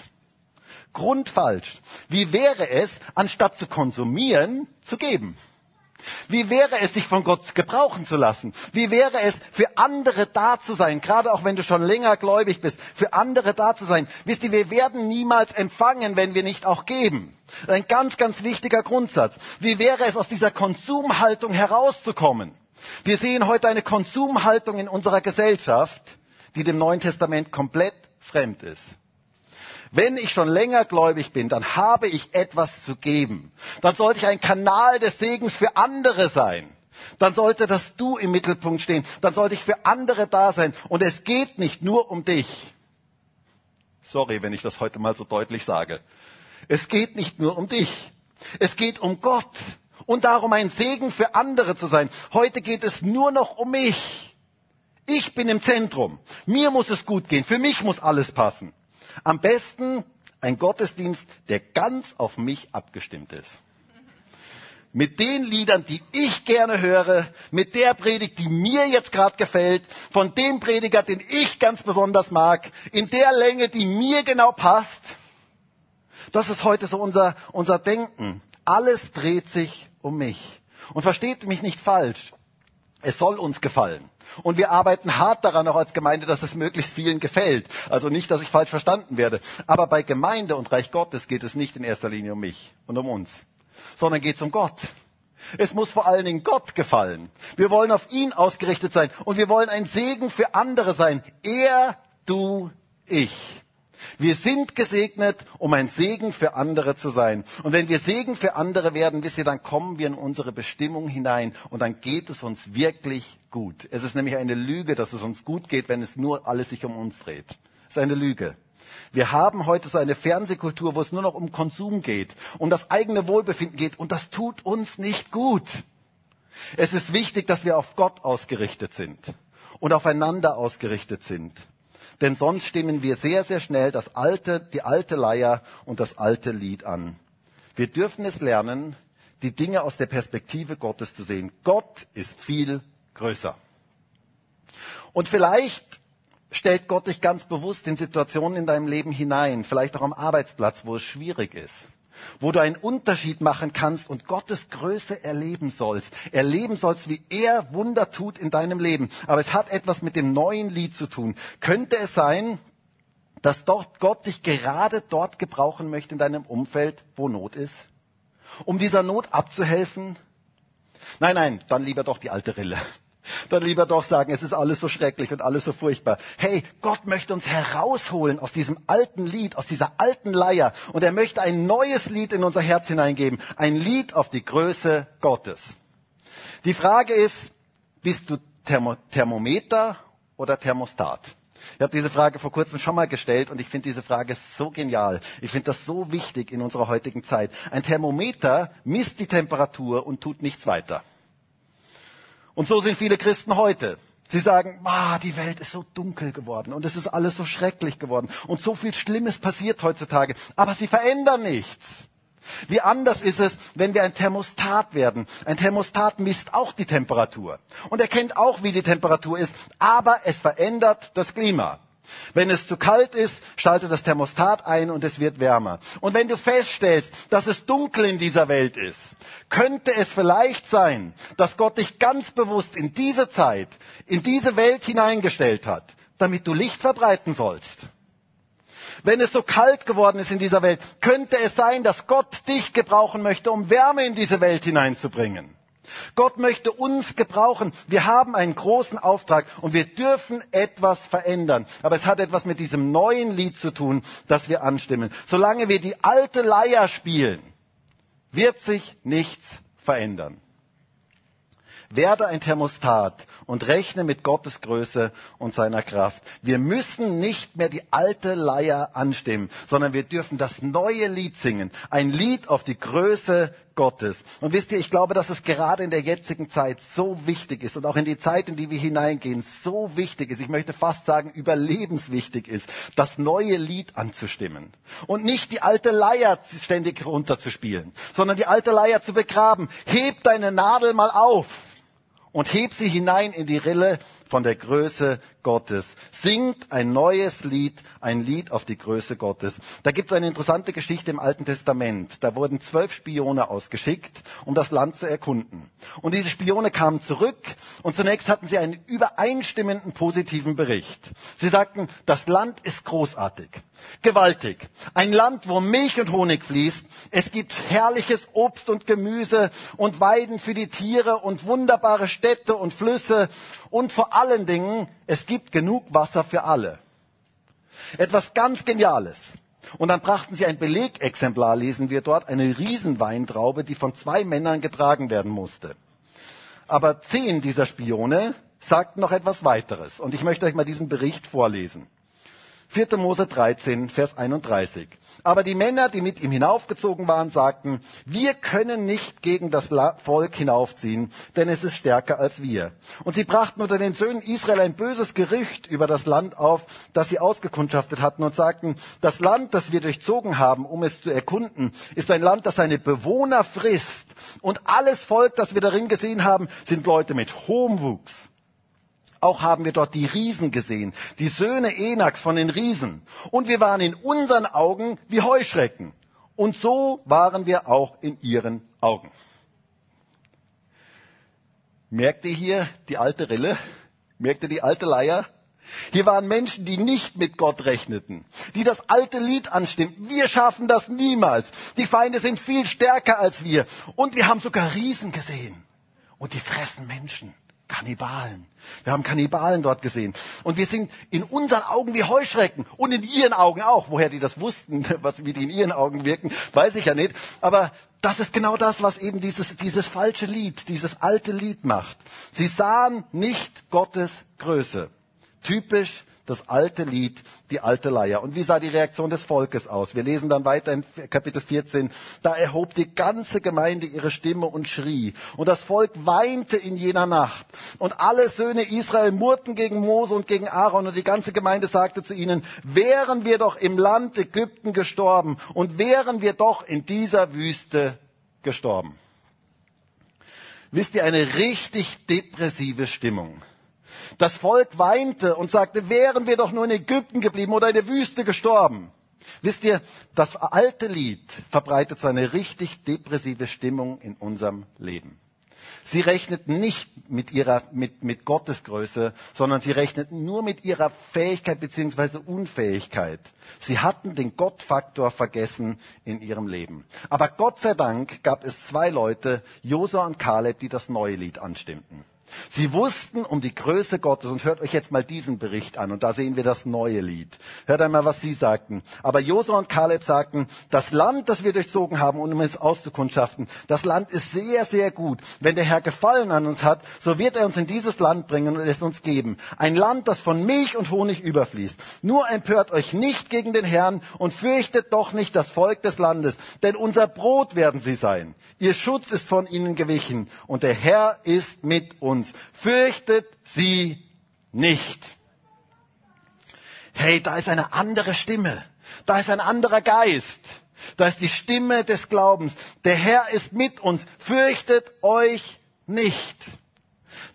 Grundfalsch. Wie wäre es, anstatt zu konsumieren, zu geben? Wie wäre es, sich von Gott gebrauchen zu lassen? Wie wäre es, für andere da zu sein? Gerade auch wenn du schon länger gläubig bist, für andere da zu sein. Wisst ihr, wir werden niemals empfangen, wenn wir nicht auch geben. Ein ganz, ganz wichtiger Grundsatz. Wie wäre es, aus dieser Konsumhaltung herauszukommen? Wir sehen heute eine Konsumhaltung in unserer Gesellschaft, die dem Neuen Testament komplett fremd ist. Wenn ich schon länger gläubig bin, dann habe ich etwas zu geben. Dann sollte ich ein Kanal des Segens für andere sein. Dann sollte das Du im Mittelpunkt stehen. Dann sollte ich für andere da sein. Und es geht nicht nur um dich. Sorry, wenn ich das heute mal so deutlich sage. Es geht nicht nur um dich. Es geht um Gott und darum, ein Segen für andere zu sein. Heute geht es nur noch um mich. Ich bin im Zentrum. Mir muss es gut gehen. Für mich muss alles passen. Am besten ein Gottesdienst, der ganz auf mich abgestimmt ist. Mit den Liedern, die ich gerne höre, mit der Predigt, die mir jetzt gerade gefällt, von dem Prediger, den ich ganz besonders mag, in der Länge, die mir genau passt. Das ist heute so unser, unser Denken. Alles dreht sich um mich. Und versteht mich nicht falsch. Es soll uns gefallen. Und wir arbeiten hart daran, auch als Gemeinde, dass es möglichst vielen gefällt. Also nicht, dass ich falsch verstanden werde. Aber bei Gemeinde und Reich Gottes geht es nicht in erster Linie um mich und um uns, sondern geht es um Gott. Es muss vor allen Dingen Gott gefallen. Wir wollen auf ihn ausgerichtet sein und wir wollen ein Segen für andere sein. Er, du, ich. Wir sind gesegnet, um ein Segen für andere zu sein. Und wenn wir Segen für andere werden, wisst ihr, dann kommen wir in unsere Bestimmung hinein und dann geht es uns wirklich gut. Es ist nämlich eine Lüge, dass es uns gut geht, wenn es nur alles sich um uns dreht. Es ist eine Lüge. Wir haben heute so eine Fernsehkultur, wo es nur noch um Konsum geht, um das eigene Wohlbefinden geht und das tut uns nicht gut. Es ist wichtig, dass wir auf Gott ausgerichtet sind und aufeinander ausgerichtet sind. Denn sonst stimmen wir sehr, sehr schnell das alte, die alte Leier und das alte Lied an. Wir dürfen es lernen, die Dinge aus der Perspektive Gottes zu sehen. Gott ist viel größer. Und vielleicht stellt Gott dich ganz bewusst in Situationen in deinem Leben hinein, vielleicht auch am Arbeitsplatz, wo es schwierig ist, wo du einen Unterschied machen kannst und Gottes Größe erleben sollst. Erleben sollst, wie er Wunder tut in deinem Leben. Aber es hat etwas mit dem neuen Lied zu tun. Könnte es sein, dass dort Gott dich gerade dort gebrauchen möchte in deinem Umfeld, wo Not ist? Um dieser Not abzuhelfen? Nein, nein, dann lieber doch die alte Rille. Dann lieber doch sagen, es ist alles so schrecklich und alles so furchtbar. Hey, Gott möchte uns herausholen aus diesem alten Lied, aus dieser alten Leier. Und er möchte ein neues Lied in unser Herz hineingeben. Ein Lied auf die Größe Gottes. Die Frage ist, bist du Thermometer oder Thermostat? Ich habe diese Frage vor kurzem schon mal gestellt und ich finde diese Frage so genial. Ich finde das so wichtig in unserer heutigen Zeit. Ein Thermometer misst die Temperatur und tut nichts weiter. Und so sind viele Christen heute. Sie sagen, ah, die Welt ist so dunkel geworden und es ist alles so schrecklich geworden und so viel Schlimmes passiert heutzutage, aber sie verändern nichts. Wie anders ist es, wenn wir ein Thermostat werden. Ein Thermostat misst auch die Temperatur und erkennt auch, wie die Temperatur ist, aber es verändert das Klima. Wenn es zu kalt ist, schaltet das Thermostat ein und es wird wärmer. Und wenn du feststellst, dass es dunkel in dieser Welt ist, könnte es vielleicht sein, dass Gott dich ganz bewusst in diese Zeit, in diese Welt hineingestellt hat, damit du Licht verbreiten sollst. Wenn es so kalt geworden ist in dieser Welt, könnte es sein, dass Gott dich gebrauchen möchte, um Wärme in diese Welt hineinzubringen. Gott möchte uns gebrauchen. Wir haben einen großen Auftrag und wir dürfen etwas verändern. Aber es hat etwas mit diesem neuen Lied zu tun, das wir anstimmen. Solange wir die alte Leier spielen, wird sich nichts verändern. Werde ein Thermostat und rechne mit Gottes Größe und seiner Kraft. Wir müssen nicht mehr die alte Leier anstimmen, sondern wir dürfen das neue Lied singen. Ein Lied auf die Größe Gottes. Und wisst ihr, ich glaube, dass es gerade in der jetzigen Zeit so wichtig ist und auch in die Zeit, in die wir hineingehen, so wichtig ist, ich möchte fast sagen, überlebenswichtig ist, das neue Lied anzustimmen. Und nicht die alte Leier ständig runterzuspielen, sondern die alte Leier zu begraben. Heb deine Nadel mal auf und heb sie hinein in die Rille von der Größe Gottes. Singt ein neues Lied, ein Lied auf die Größe Gottes. Da gibt es eine interessante Geschichte im Alten Testament. Da wurden zwölf Spione ausgeschickt, um das Land zu erkunden. Und diese Spione kamen zurück und zunächst hatten sie einen übereinstimmenden positiven Bericht. Sie sagten, das Land ist großartig, gewaltig. Ein Land, wo Milch und Honig fließt. Es gibt herrliches Obst und Gemüse und Weiden für die Tiere und wunderbare Städte und Flüsse und vor allen Dingen, es gibt genug Wasser für alle. Etwas ganz Geniales. Und dann brachten sie ein Belegexemplar, lesen wir dort, eine Riesenweintraube, die von zwei Männern getragen werden musste. Aber zehn dieser Spione sagten noch etwas weiteres. Und ich möchte euch mal diesen Bericht vorlesen. 4. Mose 13, Vers 31. Aber die Männer, die mit ihm hinaufgezogen waren, sagten, wir können nicht gegen das Volk hinaufziehen, denn es ist stärker als wir. Und sie brachten unter den Söhnen Israel ein böses Gerücht über das Land auf, das sie ausgekundschaftet hatten und sagten, das Land, das wir durchzogen haben, um es zu erkunden, ist ein Land, das seine Bewohner frisst. Und alles Volk, das wir darin gesehen haben, sind Leute mit hohem Wuchs. Auch haben wir dort die Riesen gesehen, die Söhne Enaks von den Riesen. Und wir waren in unseren Augen wie Heuschrecken. Und so waren wir auch in ihren Augen. Merkt ihr hier die alte Rille? Merkt ihr die alte Leier? Hier waren Menschen, die nicht mit Gott rechneten, die das alte Lied anstimmten. Wir schaffen das niemals. Die Feinde sind viel stärker als wir. Und wir haben sogar Riesen gesehen. Und die fressen Menschen. Kannibalen. Wir haben Kannibalen dort gesehen. Und wir sind in unseren Augen wie Heuschrecken und in ihren Augen auch. Woher die das wussten, <laughs> was, wie die in ihren Augen wirken, weiß ich ja nicht. Aber das ist genau das, was eben dieses, dieses falsche Lied, dieses alte Lied macht. Sie sahen nicht Gottes Größe. Typisch das alte Lied, die alte Leier. Und wie sah die Reaktion des Volkes aus? Wir lesen dann weiter in Kapitel 14. Da erhob die ganze Gemeinde ihre Stimme und schrie. Und das Volk weinte in jener Nacht. Und alle Söhne Israel murrten gegen Mose und gegen Aaron. Und die ganze Gemeinde sagte zu ihnen, wären wir doch im Land Ägypten gestorben und wären wir doch in dieser Wüste gestorben. Wisst ihr, eine richtig depressive Stimmung. Das Volk weinte und sagte, wären wir doch nur in Ägypten geblieben oder in der Wüste gestorben. Wisst ihr, das alte Lied verbreitet so eine richtig depressive Stimmung in unserem Leben. Sie rechneten nicht mit ihrer, mit, mit Gottes Größe, sondern sie rechneten nur mit ihrer Fähigkeit beziehungsweise Unfähigkeit. Sie hatten den Gottfaktor vergessen in ihrem Leben. Aber Gott sei Dank gab es zwei Leute, Josua und Kaleb, die das neue Lied anstimmten. Sie wussten um die Größe Gottes und hört euch jetzt mal diesen Bericht an und da sehen wir das neue Lied. Hört einmal, was sie sagten. Aber Josua und Kaleb sagten, das Land, das wir durchzogen haben, um es auszukundschaften, das Land ist sehr, sehr gut. Wenn der Herr Gefallen an uns hat, so wird er uns in dieses Land bringen und es uns geben. Ein Land, das von Milch und Honig überfließt. Nur empört euch nicht gegen den Herrn und fürchtet doch nicht das Volk des Landes, denn unser Brot werden sie sein. Ihr Schutz ist von ihnen gewichen und der Herr ist mit uns uns, fürchtet sie nicht. Hey, da ist eine andere Stimme. Da ist ein anderer Geist. Da ist die Stimme des Glaubens. Der Herr ist mit uns. Fürchtet euch nicht.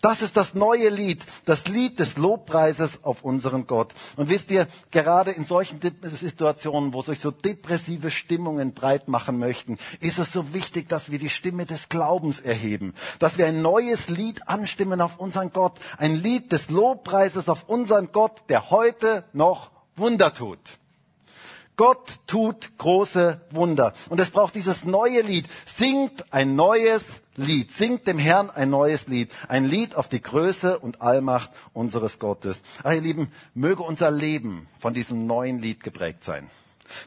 Das ist das neue Lied, das Lied des Lobpreises auf unseren Gott. Und wisst ihr, gerade in solchen Situationen, wo sich so depressive Stimmungen breit machen möchten, ist es so wichtig, dass wir die Stimme des Glaubens erheben, dass wir ein neues Lied anstimmen auf unseren Gott, ein Lied des Lobpreises auf unseren Gott, der heute noch Wunder tut. Gott tut große Wunder. Und es braucht dieses neue Lied. Singt ein neues Lied. Singt dem Herrn ein neues Lied. Ein Lied auf die Größe und Allmacht unseres Gottes. Ach, ihr Lieben, möge unser Leben von diesem neuen Lied geprägt sein.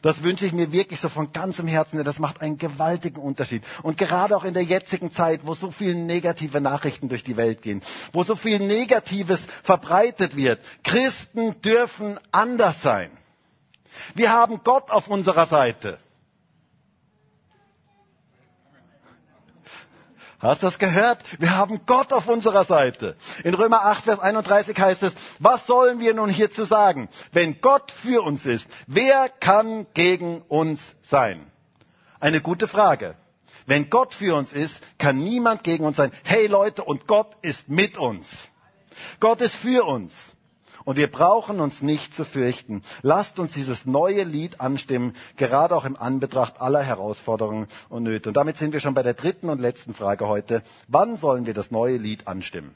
Das wünsche ich mir wirklich so von ganzem Herzen. Das macht einen gewaltigen Unterschied. Und gerade auch in der jetzigen Zeit, wo so viele negative Nachrichten durch die Welt gehen, wo so viel Negatives verbreitet wird. Christen dürfen anders sein. Wir haben Gott auf unserer Seite. Hast du das gehört? Wir haben Gott auf unserer Seite. In Römer 8, Vers 31 heißt es, was sollen wir nun hierzu sagen? Wenn Gott für uns ist, wer kann gegen uns sein? Eine gute Frage. Wenn Gott für uns ist, kann niemand gegen uns sein. Hey Leute, und Gott ist mit uns. Gott ist für uns. Und wir brauchen uns nicht zu fürchten. Lasst uns dieses neue Lied anstimmen, gerade auch im Anbetracht aller Herausforderungen und Nöte. Und damit sind wir schon bei der dritten und letzten Frage heute. Wann sollen wir das neue Lied anstimmen?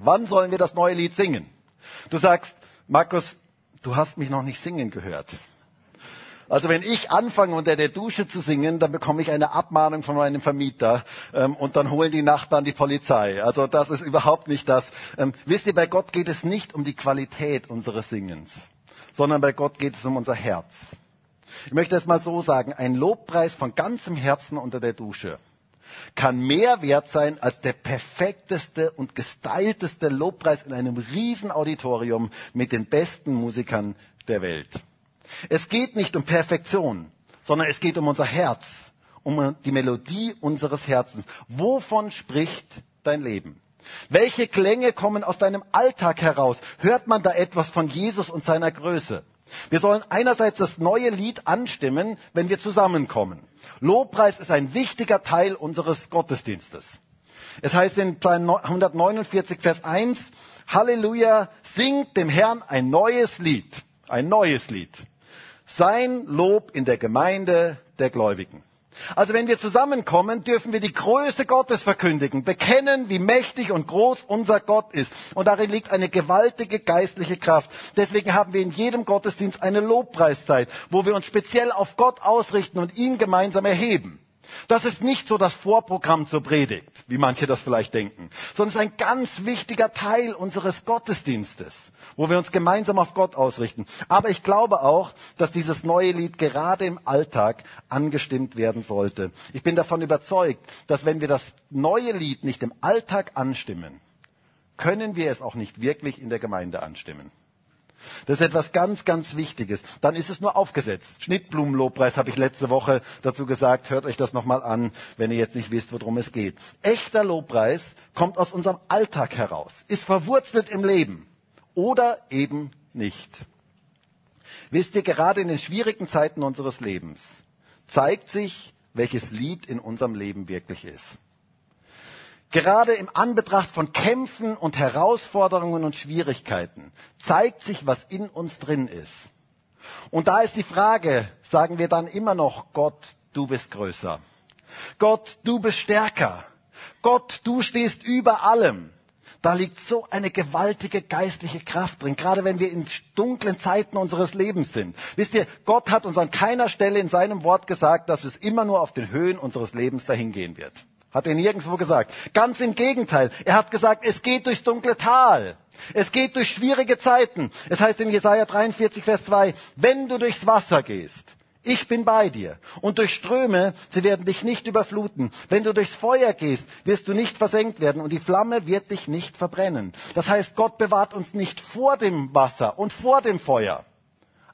Wann sollen wir das neue Lied singen? Du sagst, Markus, du hast mich noch nicht singen gehört. Also wenn ich anfange unter der Dusche zu singen, dann bekomme ich eine Abmahnung von meinem Vermieter ähm, und dann holen die Nachbarn die Polizei. Also das ist überhaupt nicht das. Ähm, wisst ihr, bei Gott geht es nicht um die Qualität unseres Singens, sondern bei Gott geht es um unser Herz. Ich möchte es mal so sagen, ein Lobpreis von ganzem Herzen unter der Dusche kann mehr wert sein als der perfekteste und gestylteste Lobpreis in einem riesen Auditorium mit den besten Musikern der Welt. Es geht nicht um Perfektion, sondern es geht um unser Herz, um die Melodie unseres Herzens. Wovon spricht dein Leben? Welche Klänge kommen aus deinem Alltag heraus? Hört man da etwas von Jesus und seiner Größe? Wir sollen einerseits das neue Lied anstimmen, wenn wir zusammenkommen. Lobpreis ist ein wichtiger Teil unseres Gottesdienstes. Es heißt in Psalm 149, Vers 1, Halleluja, singt dem Herrn ein neues Lied. Ein neues Lied. Sein Lob in der Gemeinde der Gläubigen. Also wenn wir zusammenkommen, dürfen wir die Größe Gottes verkündigen, bekennen, wie mächtig und groß unser Gott ist. Und darin liegt eine gewaltige geistliche Kraft. Deswegen haben wir in jedem Gottesdienst eine Lobpreiszeit, wo wir uns speziell auf Gott ausrichten und ihn gemeinsam erheben. Das ist nicht so das Vorprogramm zur Predigt, wie manche das vielleicht denken, sondern es ist ein ganz wichtiger Teil unseres Gottesdienstes, wo wir uns gemeinsam auf Gott ausrichten. Aber ich glaube auch, dass dieses neue Lied gerade im Alltag angestimmt werden sollte. Ich bin davon überzeugt, dass wenn wir das neue Lied nicht im Alltag anstimmen, können wir es auch nicht wirklich in der Gemeinde anstimmen. Das ist etwas ganz, ganz Wichtiges. Dann ist es nur aufgesetzt. Schnittblumenlobpreis habe ich letzte Woche dazu gesagt. Hört euch das nochmal an, wenn ihr jetzt nicht wisst, worum es geht. Echter Lobpreis kommt aus unserem Alltag heraus, ist verwurzelt im Leben oder eben nicht. Wisst ihr, gerade in den schwierigen Zeiten unseres Lebens zeigt sich, welches Lied in unserem Leben wirklich ist. Gerade im Anbetracht von Kämpfen und Herausforderungen und Schwierigkeiten zeigt sich, was in uns drin ist. Und da ist die Frage, sagen wir dann immer noch, Gott, du bist größer. Gott, du bist stärker. Gott, du stehst über allem. Da liegt so eine gewaltige geistliche Kraft drin, gerade wenn wir in dunklen Zeiten unseres Lebens sind. Wisst ihr, Gott hat uns an keiner Stelle in seinem Wort gesagt, dass es immer nur auf den Höhen unseres Lebens dahin gehen wird. Hat er nirgendwo gesagt. Ganz im Gegenteil. Er hat gesagt, es geht durchs dunkle Tal. Es geht durch schwierige Zeiten. Es heißt in Jesaja 43, Vers 2, wenn du durchs Wasser gehst, ich bin bei dir. Und durch Ströme, sie werden dich nicht überfluten. Wenn du durchs Feuer gehst, wirst du nicht versenkt werden und die Flamme wird dich nicht verbrennen. Das heißt, Gott bewahrt uns nicht vor dem Wasser und vor dem Feuer.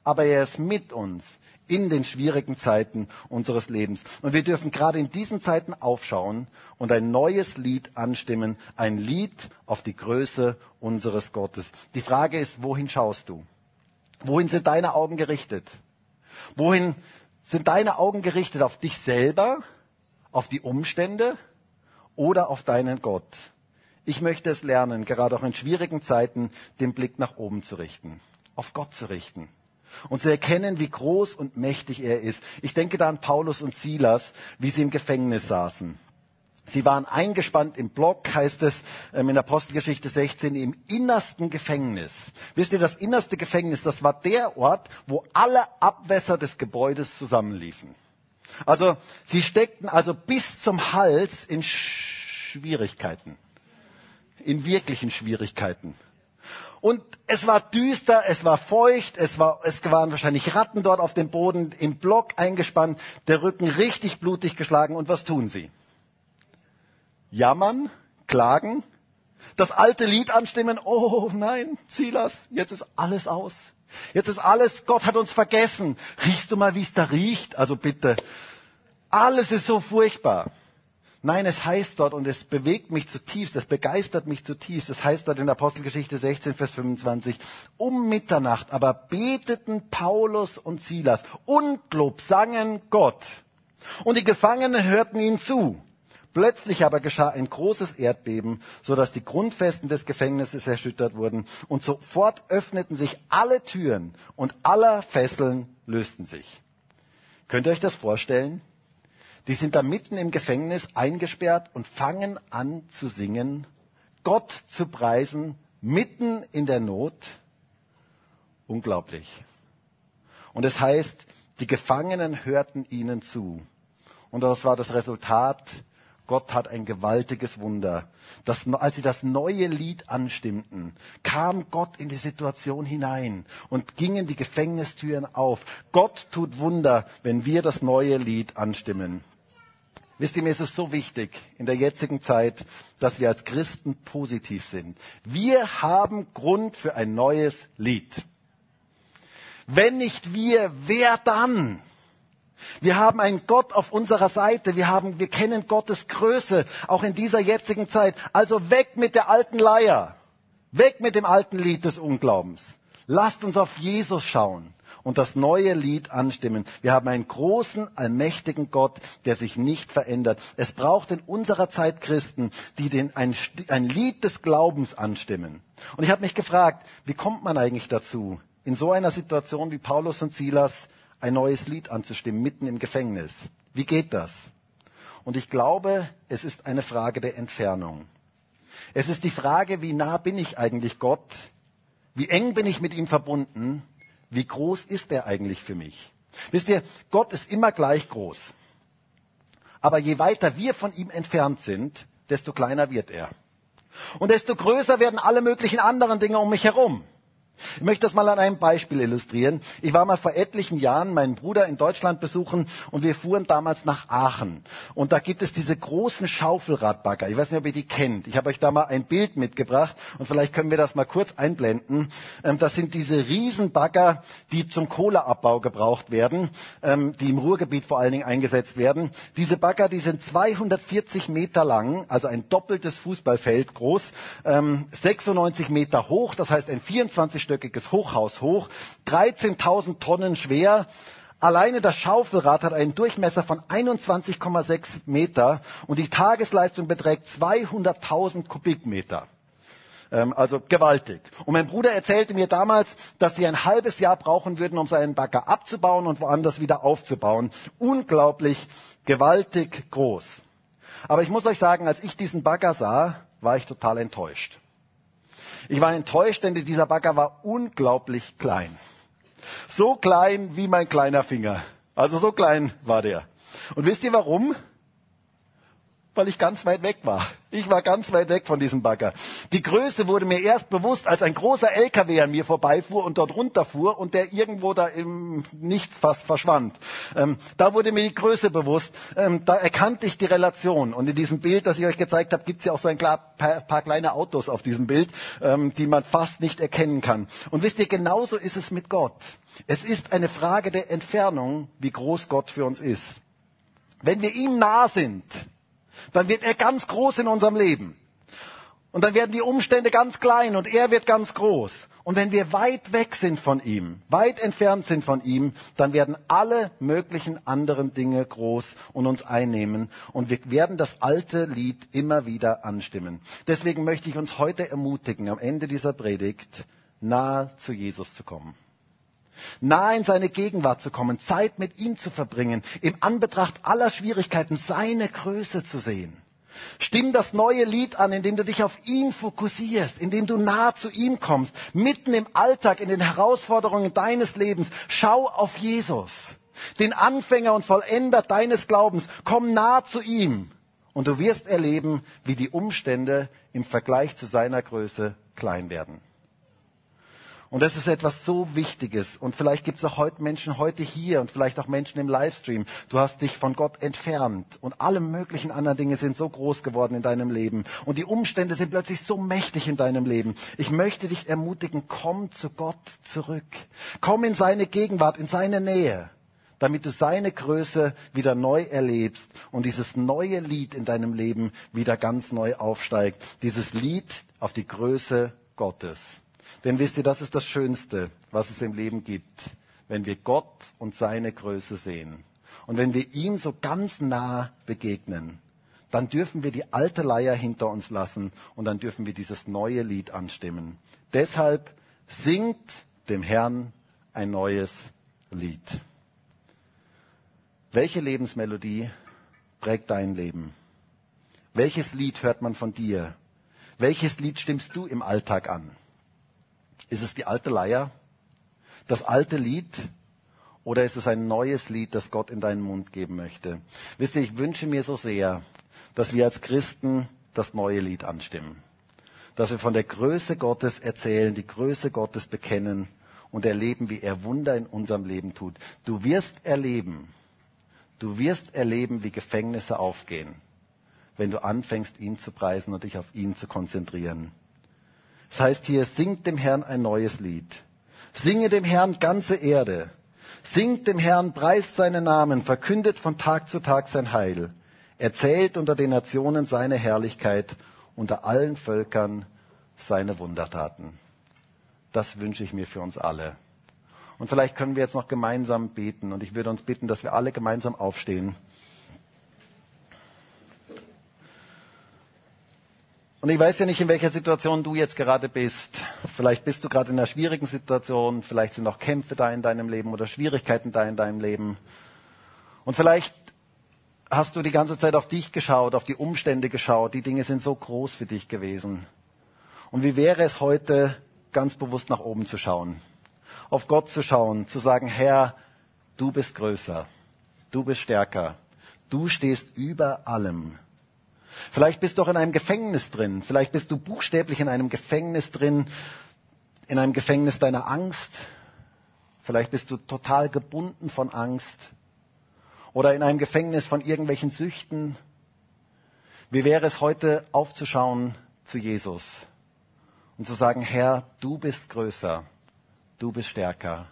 Aber er ist mit uns in den schwierigen Zeiten unseres Lebens. Und wir dürfen gerade in diesen Zeiten aufschauen und ein neues Lied anstimmen, ein Lied auf die Größe unseres Gottes. Die Frage ist, wohin schaust du? Wohin sind deine Augen gerichtet? Wohin sind deine Augen gerichtet? Auf dich selber? Auf die Umstände? Oder auf deinen Gott? Ich möchte es lernen, gerade auch in schwierigen Zeiten, den Blick nach oben zu richten, auf Gott zu richten und zu erkennen, wie groß und mächtig er ist. Ich denke da an Paulus und Silas, wie sie im Gefängnis saßen. Sie waren eingespannt im Block, heißt es ähm, in Apostelgeschichte 16, im innersten Gefängnis. Wisst ihr, das innerste Gefängnis, das war der Ort, wo alle Abwässer des Gebäudes zusammenliefen. Also sie steckten also bis zum Hals in Schwierigkeiten, in wirklichen Schwierigkeiten. Und es war düster, es war feucht, es, war, es waren wahrscheinlich Ratten dort auf dem Boden, im Block eingespannt, der Rücken richtig blutig geschlagen. Und was tun sie? Jammern, klagen, das alte Lied anstimmen, oh nein, Silas, jetzt ist alles aus. Jetzt ist alles, Gott hat uns vergessen. Riechst du mal, wie es da riecht? Also bitte. Alles ist so furchtbar. Nein, es heißt dort, und es bewegt mich zutiefst, es begeistert mich zutiefst, es heißt dort in Apostelgeschichte 16, Vers 25, um Mitternacht aber beteten Paulus und Silas und Lob sangen Gott. Und die Gefangenen hörten ihnen zu. Plötzlich aber geschah ein großes Erdbeben, so dass die Grundfesten des Gefängnisses erschüttert wurden, und sofort öffneten sich alle Türen und aller Fesseln lösten sich. Könnt ihr euch das vorstellen? Die sind da mitten im Gefängnis eingesperrt und fangen an zu singen, Gott zu preisen, mitten in der Not. Unglaublich. Und es heißt, die Gefangenen hörten ihnen zu. Und das war das Resultat. Gott hat ein gewaltiges Wunder. Das, als sie das neue Lied anstimmten, kam Gott in die Situation hinein und gingen die Gefängnistüren auf. Gott tut Wunder, wenn wir das neue Lied anstimmen. Wisst ihr, mir ist es so wichtig in der jetzigen Zeit, dass wir als Christen positiv sind. Wir haben Grund für ein neues Lied. Wenn nicht wir, wer dann? Wir haben einen Gott auf unserer Seite. Wir haben, wir kennen Gottes Größe, auch in dieser jetzigen Zeit. Also weg mit der alten Leier. Weg mit dem alten Lied des Unglaubens. Lasst uns auf Jesus schauen und das neue Lied anstimmen. Wir haben einen großen, allmächtigen Gott, der sich nicht verändert. Es braucht in unserer Zeit Christen, die den, ein, ein Lied des Glaubens anstimmen. Und ich habe mich gefragt, wie kommt man eigentlich dazu, in so einer Situation wie Paulus und Silas ein neues Lied anzustimmen, mitten im Gefängnis? Wie geht das? Und ich glaube, es ist eine Frage der Entfernung. Es ist die Frage, wie nah bin ich eigentlich Gott? Wie eng bin ich mit ihm verbunden? wie groß ist er eigentlich für mich? Wisst ihr, Gott ist immer gleich groß. Aber je weiter wir von ihm entfernt sind, desto kleiner wird er. Und desto größer werden alle möglichen anderen Dinge um mich herum. Ich möchte das mal an einem Beispiel illustrieren. Ich war mal vor etlichen Jahren meinen Bruder in Deutschland besuchen und wir fuhren damals nach Aachen. Und da gibt es diese großen Schaufelradbagger. Ich weiß nicht, ob ihr die kennt. Ich habe euch da mal ein Bild mitgebracht und vielleicht können wir das mal kurz einblenden. Ähm, das sind diese Riesenbagger, die zum Kohleabbau gebraucht werden, ähm, die im Ruhrgebiet vor allen Dingen eingesetzt werden. Diese Bagger, die sind 240 Meter lang, also ein doppeltes Fußballfeld groß, 96 ähm, Meter hoch, das heißt ein 24 dreistöckiges Hochhaus hoch, 13.000 Tonnen schwer. Alleine das Schaufelrad hat einen Durchmesser von 21,6 Meter und die Tagesleistung beträgt 200.000 Kubikmeter. Ähm, also gewaltig. Und mein Bruder erzählte mir damals, dass sie ein halbes Jahr brauchen würden, um seinen Bagger abzubauen und woanders wieder aufzubauen. Unglaublich gewaltig groß. Aber ich muss euch sagen, als ich diesen Bagger sah, war ich total enttäuscht. Ich war enttäuscht, denn dieser Bagger war unglaublich klein. So klein wie mein kleiner Finger. Also so klein war der. Und wisst ihr warum? Weil ich ganz weit weg war. Ich war ganz weit weg von diesem Bagger. Die Größe wurde mir erst bewusst, als ein großer LKW an mir vorbeifuhr und dort runterfuhr und der irgendwo da im Nichts fast verschwand. Ähm, da wurde mir die Größe bewusst. Ähm, da erkannte ich die Relation. Und in diesem Bild, das ich euch gezeigt habe, gibt es ja auch so ein paar, paar, kleine Autos auf diesem Bild, ähm, die man fast nicht erkennen kann. Und wisst ihr, genauso ist es mit Gott. Es ist eine Frage der Entfernung, wie groß Gott für uns ist. Wenn wir ihm nah sind, dann wird er ganz groß in unserem Leben. Und dann werden die Umstände ganz klein und er wird ganz groß. Und wenn wir weit weg sind von ihm, weit entfernt sind von ihm, dann werden alle möglichen anderen Dinge groß und uns einnehmen. Und wir werden das alte Lied immer wieder anstimmen. Deswegen möchte ich uns heute ermutigen, am Ende dieser Predigt nahe zu Jesus zu kommen nahe in seine Gegenwart zu kommen, Zeit mit ihm zu verbringen, im Anbetracht aller Schwierigkeiten seine Größe zu sehen. Stimm das neue Lied an, indem du dich auf ihn fokussierst, indem du nah zu ihm kommst, mitten im Alltag, in den Herausforderungen deines Lebens. Schau auf Jesus, den Anfänger und Vollender deines Glaubens. Komm nah zu ihm und du wirst erleben, wie die Umstände im Vergleich zu seiner Größe klein werden. Und das ist etwas so Wichtiges. Und vielleicht gibt es auch heute Menschen heute hier und vielleicht auch Menschen im Livestream. Du hast dich von Gott entfernt und alle möglichen anderen Dinge sind so groß geworden in deinem Leben. Und die Umstände sind plötzlich so mächtig in deinem Leben. Ich möchte dich ermutigen, komm zu Gott zurück. Komm in seine Gegenwart, in seine Nähe damit du seine Größe wieder neu erlebst und dieses neue Lied in deinem Leben wieder ganz neu aufsteigt. Dieses Lied auf die Größe Gottes. Denn wisst ihr, das ist das Schönste, was es im Leben gibt, wenn wir Gott und seine Größe sehen. Und wenn wir ihm so ganz nah begegnen, dann dürfen wir die alte Leier hinter uns lassen und dann dürfen wir dieses neue Lied anstimmen. Deshalb singt dem Herrn ein neues Lied. Welche Lebensmelodie prägt dein Leben? Welches Lied hört man von dir? Welches Lied stimmst du im Alltag an? Ist es die alte Leier? Das alte Lied? Oder ist es ein neues Lied, das Gott in deinen Mund geben möchte? Wisst ihr, ich wünsche mir so sehr, dass wir als Christen das neue Lied anstimmen. Dass wir von der Größe Gottes erzählen, die Größe Gottes bekennen und erleben, wie er Wunder in unserem Leben tut. Du wirst erleben, du wirst erleben, wie Gefängnisse aufgehen, wenn du anfängst, ihn zu preisen und dich auf ihn zu konzentrieren. Das heißt hier, singt dem Herrn ein neues Lied. Singe dem Herrn ganze Erde. Singt dem Herrn, preist seinen Namen, verkündet von Tag zu Tag sein Heil. Erzählt unter den Nationen seine Herrlichkeit, unter allen Völkern seine Wundertaten. Das wünsche ich mir für uns alle. Und vielleicht können wir jetzt noch gemeinsam beten. Und ich würde uns bitten, dass wir alle gemeinsam aufstehen. Und ich weiß ja nicht, in welcher Situation du jetzt gerade bist. Vielleicht bist du gerade in einer schwierigen Situation, vielleicht sind noch Kämpfe da in deinem Leben oder Schwierigkeiten da in deinem Leben. Und vielleicht hast du die ganze Zeit auf dich geschaut, auf die Umstände geschaut. Die Dinge sind so groß für dich gewesen. Und wie wäre es heute, ganz bewusst nach oben zu schauen, auf Gott zu schauen, zu sagen, Herr, du bist größer, du bist stärker, Du stehst über allem. Vielleicht bist du auch in einem Gefängnis drin. Vielleicht bist du buchstäblich in einem Gefängnis drin, in einem Gefängnis deiner Angst. Vielleicht bist du total gebunden von Angst oder in einem Gefängnis von irgendwelchen Süchten. Wie wäre es heute aufzuschauen zu Jesus und zu sagen, Herr, du bist größer, du bist stärker.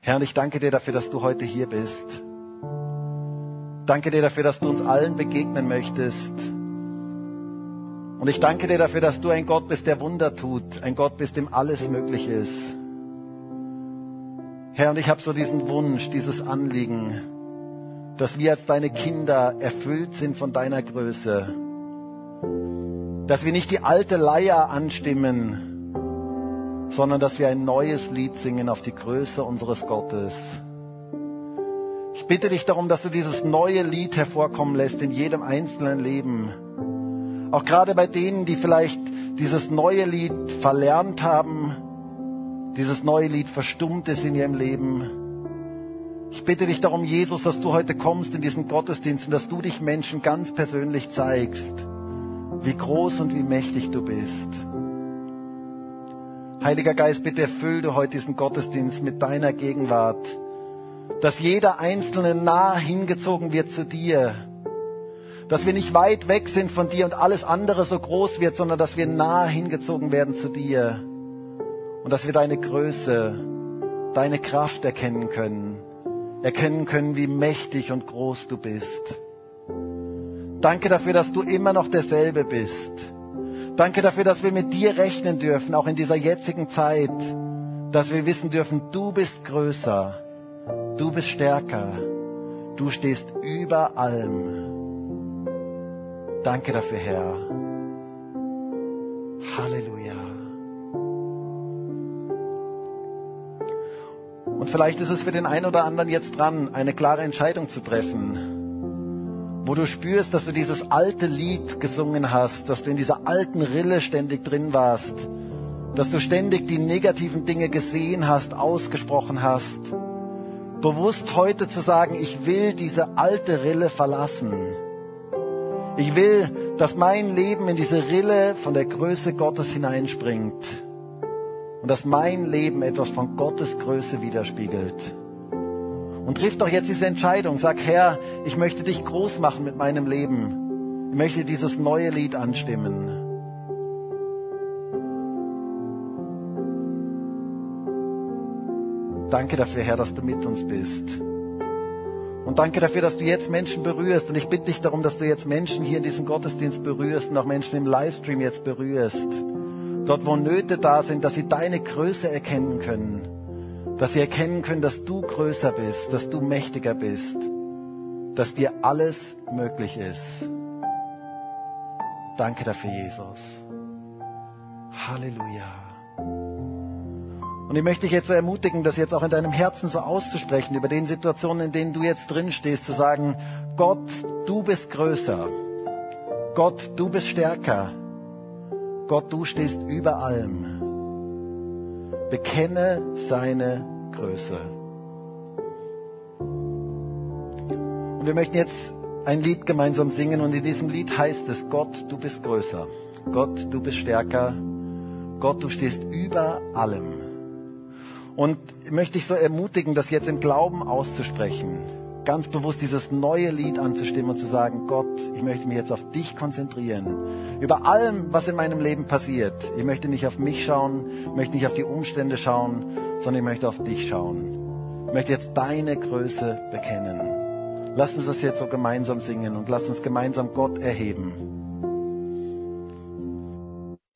Herr, ich danke dir dafür, dass du heute hier bist. Danke dir dafür, dass du uns allen begegnen möchtest. Und ich danke dir dafür, dass du ein Gott bist, der Wunder tut, ein Gott bist, dem alles möglich ist. Herr, und ich habe so diesen Wunsch, dieses Anliegen, dass wir als deine Kinder erfüllt sind von deiner Größe. Dass wir nicht die alte Leier anstimmen, sondern dass wir ein neues Lied singen auf die Größe unseres Gottes. Ich bitte dich darum, dass du dieses neue Lied hervorkommen lässt in jedem einzelnen Leben auch gerade bei denen, die vielleicht dieses neue Lied verlernt haben, dieses neue Lied verstummt ist in ihrem Leben. Ich bitte dich darum, Jesus, dass du heute kommst in diesen Gottesdienst und dass du dich Menschen ganz persönlich zeigst, wie groß und wie mächtig du bist. Heiliger Geist, bitte erfüll du heute diesen Gottesdienst mit deiner Gegenwart, dass jeder Einzelne nah hingezogen wird zu dir, dass wir nicht weit weg sind von dir und alles andere so groß wird, sondern dass wir nah hingezogen werden zu dir. Und dass wir deine Größe, deine Kraft erkennen können, erkennen können, wie mächtig und groß du bist. Danke dafür, dass du immer noch derselbe bist. Danke dafür, dass wir mit dir rechnen dürfen, auch in dieser jetzigen Zeit, dass wir wissen dürfen, du bist größer, du bist stärker, du stehst über allem. Danke dafür, Herr. Halleluja. Und vielleicht ist es für den einen oder anderen jetzt dran, eine klare Entscheidung zu treffen, wo du spürst, dass du dieses alte Lied gesungen hast, dass du in dieser alten Rille ständig drin warst, dass du ständig die negativen Dinge gesehen hast, ausgesprochen hast. Bewusst heute zu sagen, ich will diese alte Rille verlassen ich will, dass mein Leben in diese Rille von der Größe Gottes hineinspringt und dass mein Leben etwas von Gottes Größe widerspiegelt. Und triff doch jetzt diese Entscheidung. Sag, Herr, ich möchte dich groß machen mit meinem Leben. Ich möchte dieses neue Lied anstimmen. Danke dafür, Herr, dass du mit uns bist. Und danke dafür, dass du jetzt Menschen berührst. Und ich bitte dich darum, dass du jetzt Menschen hier in diesem Gottesdienst berührst und auch Menschen im Livestream jetzt berührst. Dort, wo Nöte da sind, dass sie deine Größe erkennen können. Dass sie erkennen können, dass du größer bist, dass du mächtiger bist. Dass dir alles möglich ist. Danke dafür, Jesus. Halleluja. Und ich möchte dich jetzt so ermutigen, das jetzt auch in deinem Herzen so auszusprechen, über den Situationen, in denen du jetzt drin stehst, zu sagen, Gott, du bist größer. Gott, du bist stärker. Gott, du stehst über allem. Bekenne seine Größe. Und wir möchten jetzt ein Lied gemeinsam singen und in diesem Lied heißt es, Gott, du bist größer. Gott, du bist stärker. Gott, du stehst über allem. Und ich möchte dich so ermutigen, das jetzt im Glauben auszusprechen. Ganz bewusst dieses neue Lied anzustimmen und zu sagen, Gott, ich möchte mich jetzt auf dich konzentrieren. Über allem, was in meinem Leben passiert. Ich möchte nicht auf mich schauen, möchte nicht auf die Umstände schauen, sondern ich möchte auf dich schauen. Ich möchte jetzt deine Größe bekennen. Lass uns das jetzt so gemeinsam singen und lass uns gemeinsam Gott erheben.